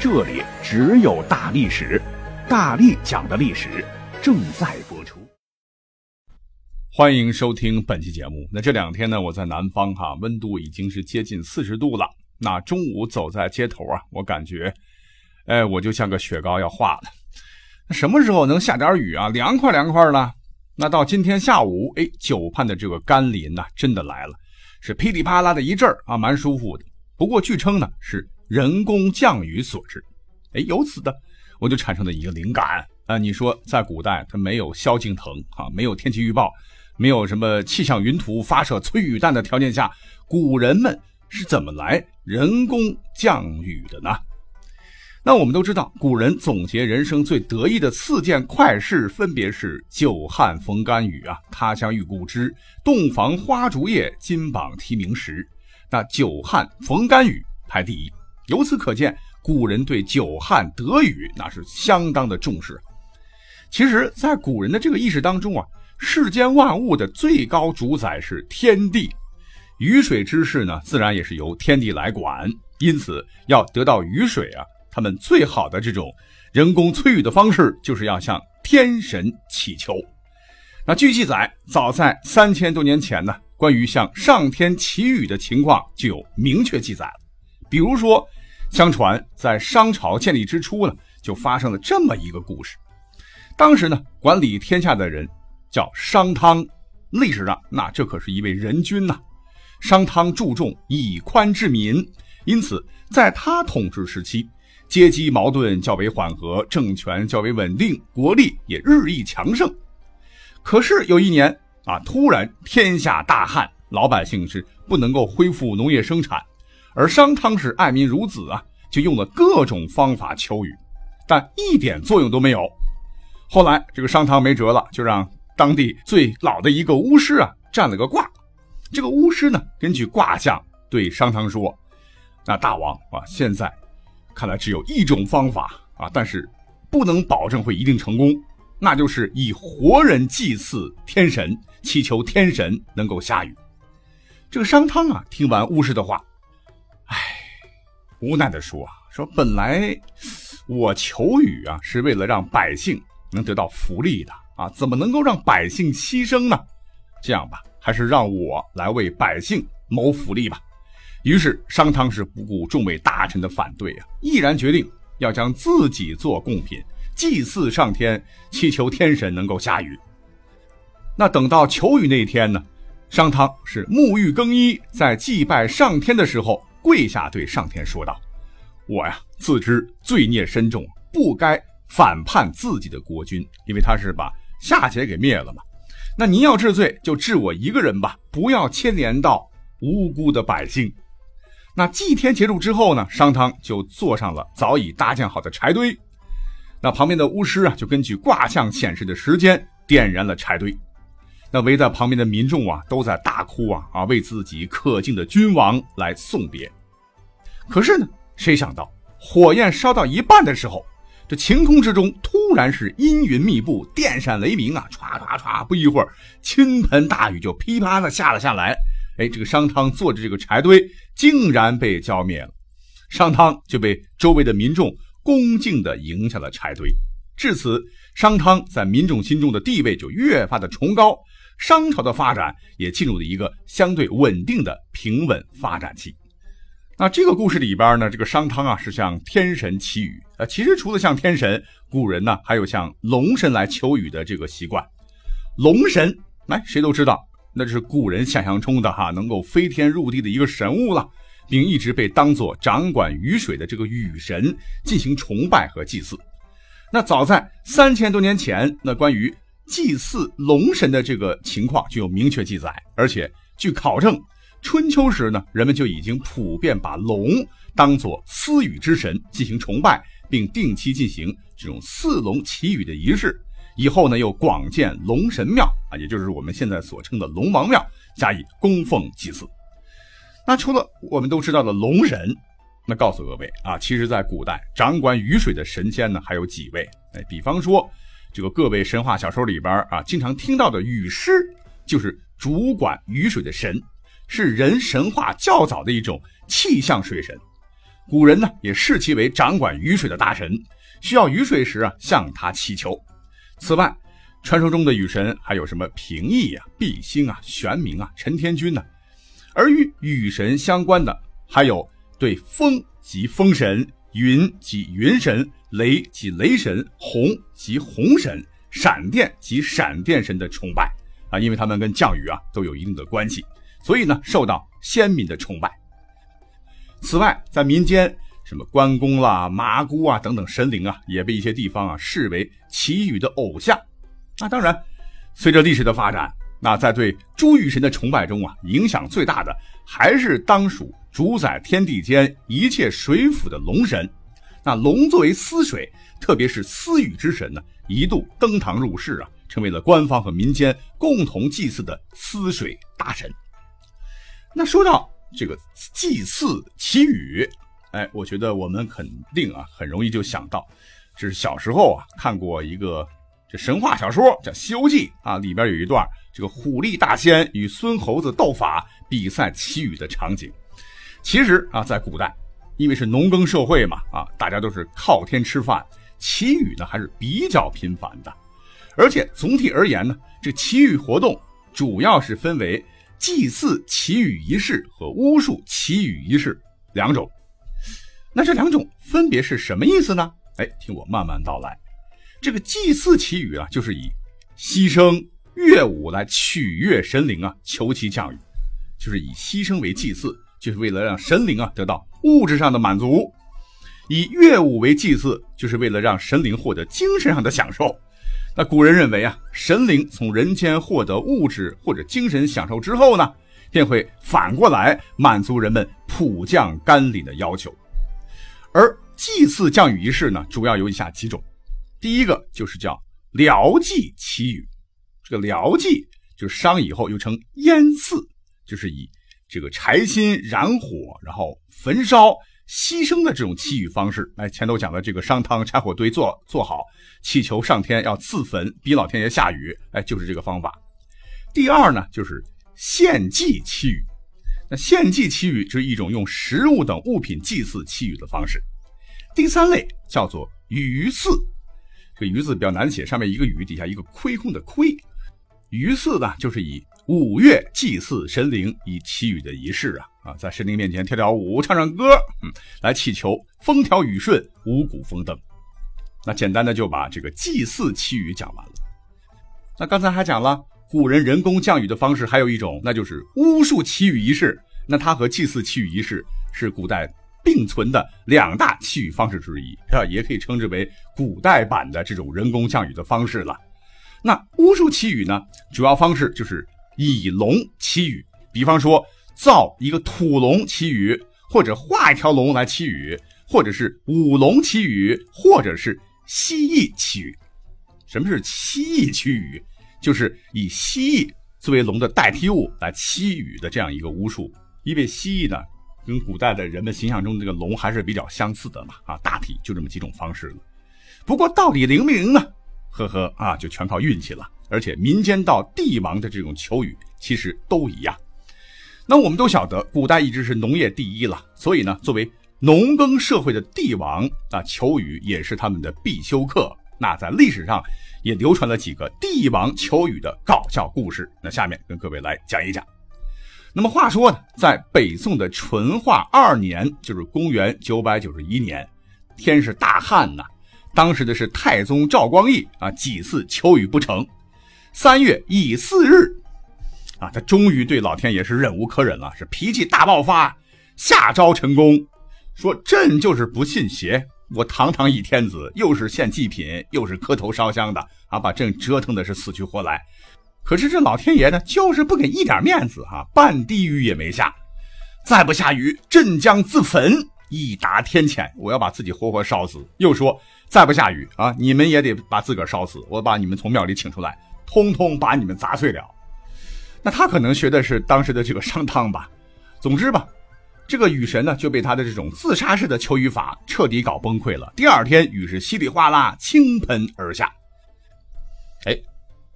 这里只有大历史，大力讲的历史正在播出。欢迎收听本期节目。那这两天呢，我在南方哈，温度已经是接近四十度了。那中午走在街头啊，我感觉，哎，我就像个雪糕要化了。那什么时候能下点雨啊？凉快凉快了。那到今天下午，哎，久盼的这个甘霖呐，真的来了，是噼里啪啦的一阵儿啊，蛮舒服的。不过据称呢，是。人工降雨所致，哎，由此的我就产生了一个灵感啊！你说在古代，它没有萧敬腾啊，没有天气预报，没有什么气象云图发射催雨弹的条件下，古人们是怎么来人工降雨的呢？那我们都知道，古人总结人生最得意的四件快事，分别是久旱逢甘雨啊，他乡遇故知，洞房花烛夜，金榜题名时。那久旱逢甘雨排第一。由此可见，古人对久旱得雨那是相当的重视。其实，在古人的这个意识当中啊，世间万物的最高主宰是天地，雨水之事呢，自然也是由天地来管。因此，要得到雨水啊，他们最好的这种人工催雨的方式，就是要向天神祈求。那据记载，早在三千多年前呢，关于向上天祈雨的情况就有明确记载了，比如说。相传，在商朝建立之初呢，就发生了这么一个故事。当时呢，管理天下的人叫商汤。历史上，那这可是一位仁君呐。商汤注重以宽治民，因此在他统治时期，阶级矛盾较为缓和，政权较为稳定，国力也日益强盛。可是有一年啊，突然天下大旱，老百姓是不能够恢复农业生产。而商汤是爱民如子啊，就用了各种方法求雨，但一点作用都没有。后来这个商汤没辙了，就让当地最老的一个巫师啊占了个卦。这个巫师呢，根据卦象对商汤说：“那大王啊，现在看来只有一种方法啊，但是不能保证会一定成功，那就是以活人祭祀天神，祈求天神能够下雨。”这个商汤啊，听完巫师的话。唉无奈的说啊：“说本来我求雨啊，是为了让百姓能得到福利的啊，怎么能够让百姓牺牲呢？这样吧，还是让我来为百姓谋福利吧。”于是商汤是不顾众位大臣的反对啊，毅然决定要将自己做贡品，祭祀上天，祈求天神能够下雨。那等到求雨那天呢，商汤是沐浴更衣，在祭拜上天的时候。跪下对上天说道：“我呀，自知罪孽深重，不该反叛自己的国君，因为他是把夏桀给灭了嘛。那您要治罪，就治我一个人吧，不要牵连到无辜的百姓。”那祭天结束之后呢，商汤就坐上了早已搭建好的柴堆。那旁边的巫师啊，就根据卦象显示的时间点燃了柴堆。那围在旁边的民众啊，都在大哭啊啊，为自己可敬的君王来送别。可是呢，谁想到火焰烧到一半的时候，这晴空之中突然是阴云密布，电闪雷鸣啊，唰唰唰，不一会儿，倾盆大雨就噼啪的下了下来。哎，这个商汤坐着这个柴堆竟然被浇灭了，商汤就被周围的民众恭敬地迎下了柴堆。至此，商汤在民众心中的地位就越发的崇高。商朝的发展也进入了一个相对稳定的平稳发展期。那这个故事里边呢，这个商汤啊是向天神祈雨。呃，其实除了向天神，古人呢还有向龙神来求雨的这个习惯。龙神，来谁都知道，那就是古人想象中的哈能够飞天入地的一个神物了，并一直被当作掌管雨水的这个雨神进行崇拜和祭祀。那早在三千多年前，那关于祭祀龙神的这个情况就有明确记载，而且据考证，春秋时呢，人们就已经普遍把龙当作私语之神进行崇拜，并定期进行这种四龙祈雨的仪式。以后呢，又广建龙神庙啊，也就是我们现在所称的龙王庙，加以供奉祭祀。那除了我们都知道的龙神，那告诉各位啊，其实，在古代掌管雨水的神仙呢，还有几位。哎，比方说，这个各位神话小说里边啊，经常听到的雨师，就是主管雨水的神，是人神话较早的一种气象水神。古人呢，也视其为掌管雨水的大神，需要雨水时啊，向他祈求。此外，传说中的雨神还有什么平易呀、毕星啊、玄冥啊、陈天君呢？而与雨神相关的，还有对风及风神、云及云神、雷及雷神、洪即洪神、闪电及闪电神的崇拜啊，因为他们跟降雨啊都有一定的关系，所以呢受到先民的崇拜。此外，在民间。什么关公啦、麻姑啊等等神灵啊，也被一些地方啊视为祈雨的偶像。那当然，随着历史的发展，那在对诸雨神的崇拜中啊，影响最大的还是当属主宰天地间一切水府的龙神。那龙作为司水，特别是司雨之神呢，一度登堂入室啊，成为了官方和民间共同祭祀的司水大神。那说到这个祭祀祈雨。哎，我觉得我们肯定啊，很容易就想到，这是小时候啊看过一个这神话小说叫《西游记》啊，里边有一段这个虎力大仙与孙猴子斗法比赛祈雨的场景。其实啊，在古代，因为是农耕社会嘛，啊，大家都是靠天吃饭，祈雨呢还是比较频繁的。而且总体而言呢，这祈雨活动主要是分为祭祀祈雨仪式和巫术祈雨仪式两种。那这两种分别是什么意思呢？哎，听我慢慢道来。这个祭祀祈雨啊，就是以牺牲乐舞来取悦神灵啊，求其降雨，就是以牺牲为祭祀，就是为了让神灵啊得到物质上的满足；以乐舞为祭祀，就是为了让神灵获得精神上的享受。那古人认为啊，神灵从人间获得物质或者精神享受之后呢，便会反过来满足人们普降甘霖的要求。而祭祀降雨仪式呢，主要有以下几种。第一个就是叫疗祭祈雨，这个疗祭就是商以后又称烟祀，就是以这个柴薪燃火，然后焚烧牺牲的这种祈雨方式。哎，前头讲的这个商汤柴火堆做做好，祈求上天要赐坟，逼老天爷下雨，哎，就是这个方法。第二呢，就是献祭祈雨。那献祭祈雨就是一种用食物等物品祭祀祈雨的方式。第三类叫做鱼祀，这个鱼字比较难写，上面一个雨，底下一个亏空的亏。鱼祀呢，就是以五月祭祀神灵，以祈雨的仪式啊啊，在神灵面前跳跳舞、唱唱歌，嗯，来祈求风调雨顺、五谷丰登。那简单的就把这个祭祀祈雨讲完了。那刚才还讲了。古人人工降雨的方式还有一种，那就是巫术祈雨仪式。那它和祭祀祈雨仪式是古代并存的两大祈雨方式之一，啊，也可以称之为古代版的这种人工降雨的方式了。那巫术祈雨呢，主要方式就是以龙祈雨，比方说造一个土龙祈雨，或者画一条龙来祈雨，或者是舞龙祈雨，或者是蜥蜴祈雨。什么是蜥蜴祈雨？就是以蜥蜴作为龙的代替物来祈雨的这样一个巫术，因为蜥蜴呢，跟古代的人们形象中这个龙还是比较相似的嘛，啊，大体就这么几种方式了。不过到底灵不灵呢？呵呵啊，就全靠运气了。而且民间到帝王的这种求雨，其实都一样。那我们都晓得，古代一直是农业第一了，所以呢，作为农耕社会的帝王啊，求雨也是他们的必修课。那在历史上。也流传了几个帝王求雨的搞笑故事。那下面跟各位来讲一讲。那么话说呢，在北宋的淳化二年，就是公元九百九十一年，天是大旱呐。当时的是太宗赵光义啊，几次求雨不成。三月乙巳日，啊，他终于对老天爷是忍无可忍了，是脾气大爆发，下诏成功，说朕就是不信邪。我堂堂一天子，又是献祭品，又是磕头烧香的啊，把朕折腾的是死去活来。可是这老天爷呢，就是不给一点面子啊，半滴雨也没下。再不下雨，朕将自焚一达天谴，我要把自己活活烧死。又说再不下雨啊，你们也得把自个烧死，我把你们从庙里请出来，通通把你们砸碎了。那他可能学的是当时的这个商汤吧。总之吧，这个雨神呢就被他的这种自杀式的求雨法彻底搞崩溃了。第二天雨是稀里哗啦倾盆而下。哎，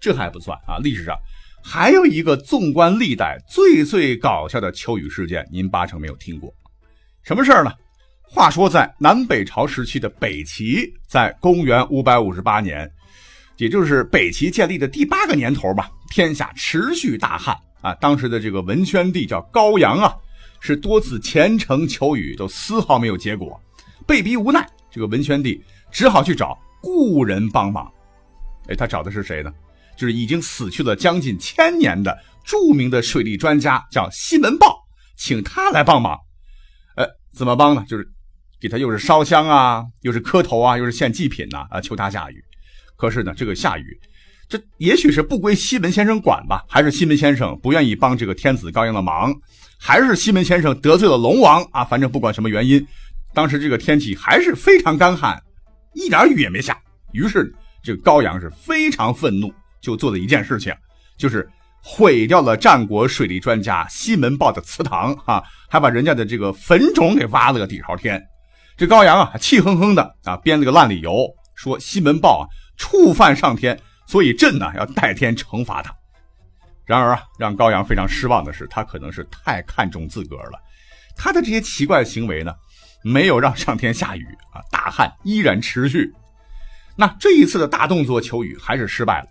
这还不算啊，历史上还有一个纵观历代最最搞笑的求雨事件，您八成没有听过。什么事儿呢？话说在南北朝时期的北齐，在公元五百五十八年，也就是北齐建立的第八个年头吧，天下持续大旱。啊，当时的这个文宣帝叫高阳啊，是多次虔诚求雨，都丝毫没有结果，被逼无奈，这个文宣帝只好去找故人帮忙。哎，他找的是谁呢？就是已经死去了将近千年的著名的水利专家，叫西门豹，请他来帮忙。呃，怎么帮呢？就是给他又是烧香啊，又是磕头啊，又是献祭品呐，啊，求他下雨。可是呢，这个下雨。这也许是不归西门先生管吧，还是西门先生不愿意帮这个天子高阳的忙，还是西门先生得罪了龙王啊？反正不管什么原因，当时这个天气还是非常干旱，一点雨也没下。于是这个高阳是非常愤怒，就做了一件事情，就是毁掉了战国水利专家西门豹的祠堂啊，还把人家的这个坟冢给挖了个底朝天。这高阳啊，气哼哼的啊，编了个烂理由，说西门豹啊触犯上天。所以朕呢要代天惩罚他。然而啊，让高阳非常失望的是，他可能是太看重自个儿了。他的这些奇怪行为呢，没有让上天下雨啊，大旱依然持续。那这一次的大动作求雨还是失败了。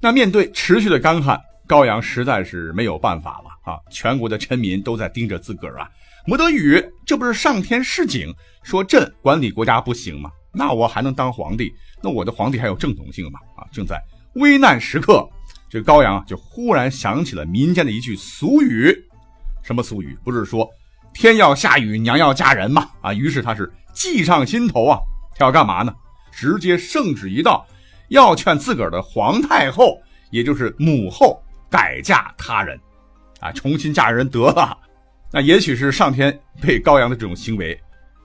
那面对持续的干旱，高阳实在是没有办法了啊！全国的臣民都在盯着自个儿啊，没得雨，这不是上天示警，说朕管理国家不行吗？那我还能当皇帝？那我的皇帝还有正统性吗？啊，正在危难时刻，这高阳啊就忽然想起了民间的一句俗语，什么俗语？不是说天要下雨，娘要嫁人吗？啊，于是他是计上心头啊，他要干嘛呢？直接圣旨一道，要劝自个儿的皇太后，也就是母后改嫁他人，啊，重新嫁人得了。那也许是上天被高阳的这种行为。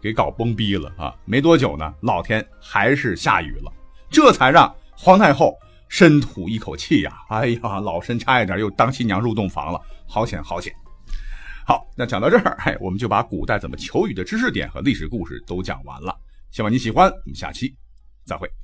给搞崩逼了啊！没多久呢，老天还是下雨了，这才让皇太后深吐一口气呀！哎呀，老身差一点又当新娘入洞房了，好险好险！好，那讲到这儿，哎，我们就把古代怎么求雨的知识点和历史故事都讲完了。希望你喜欢，我们下期再会。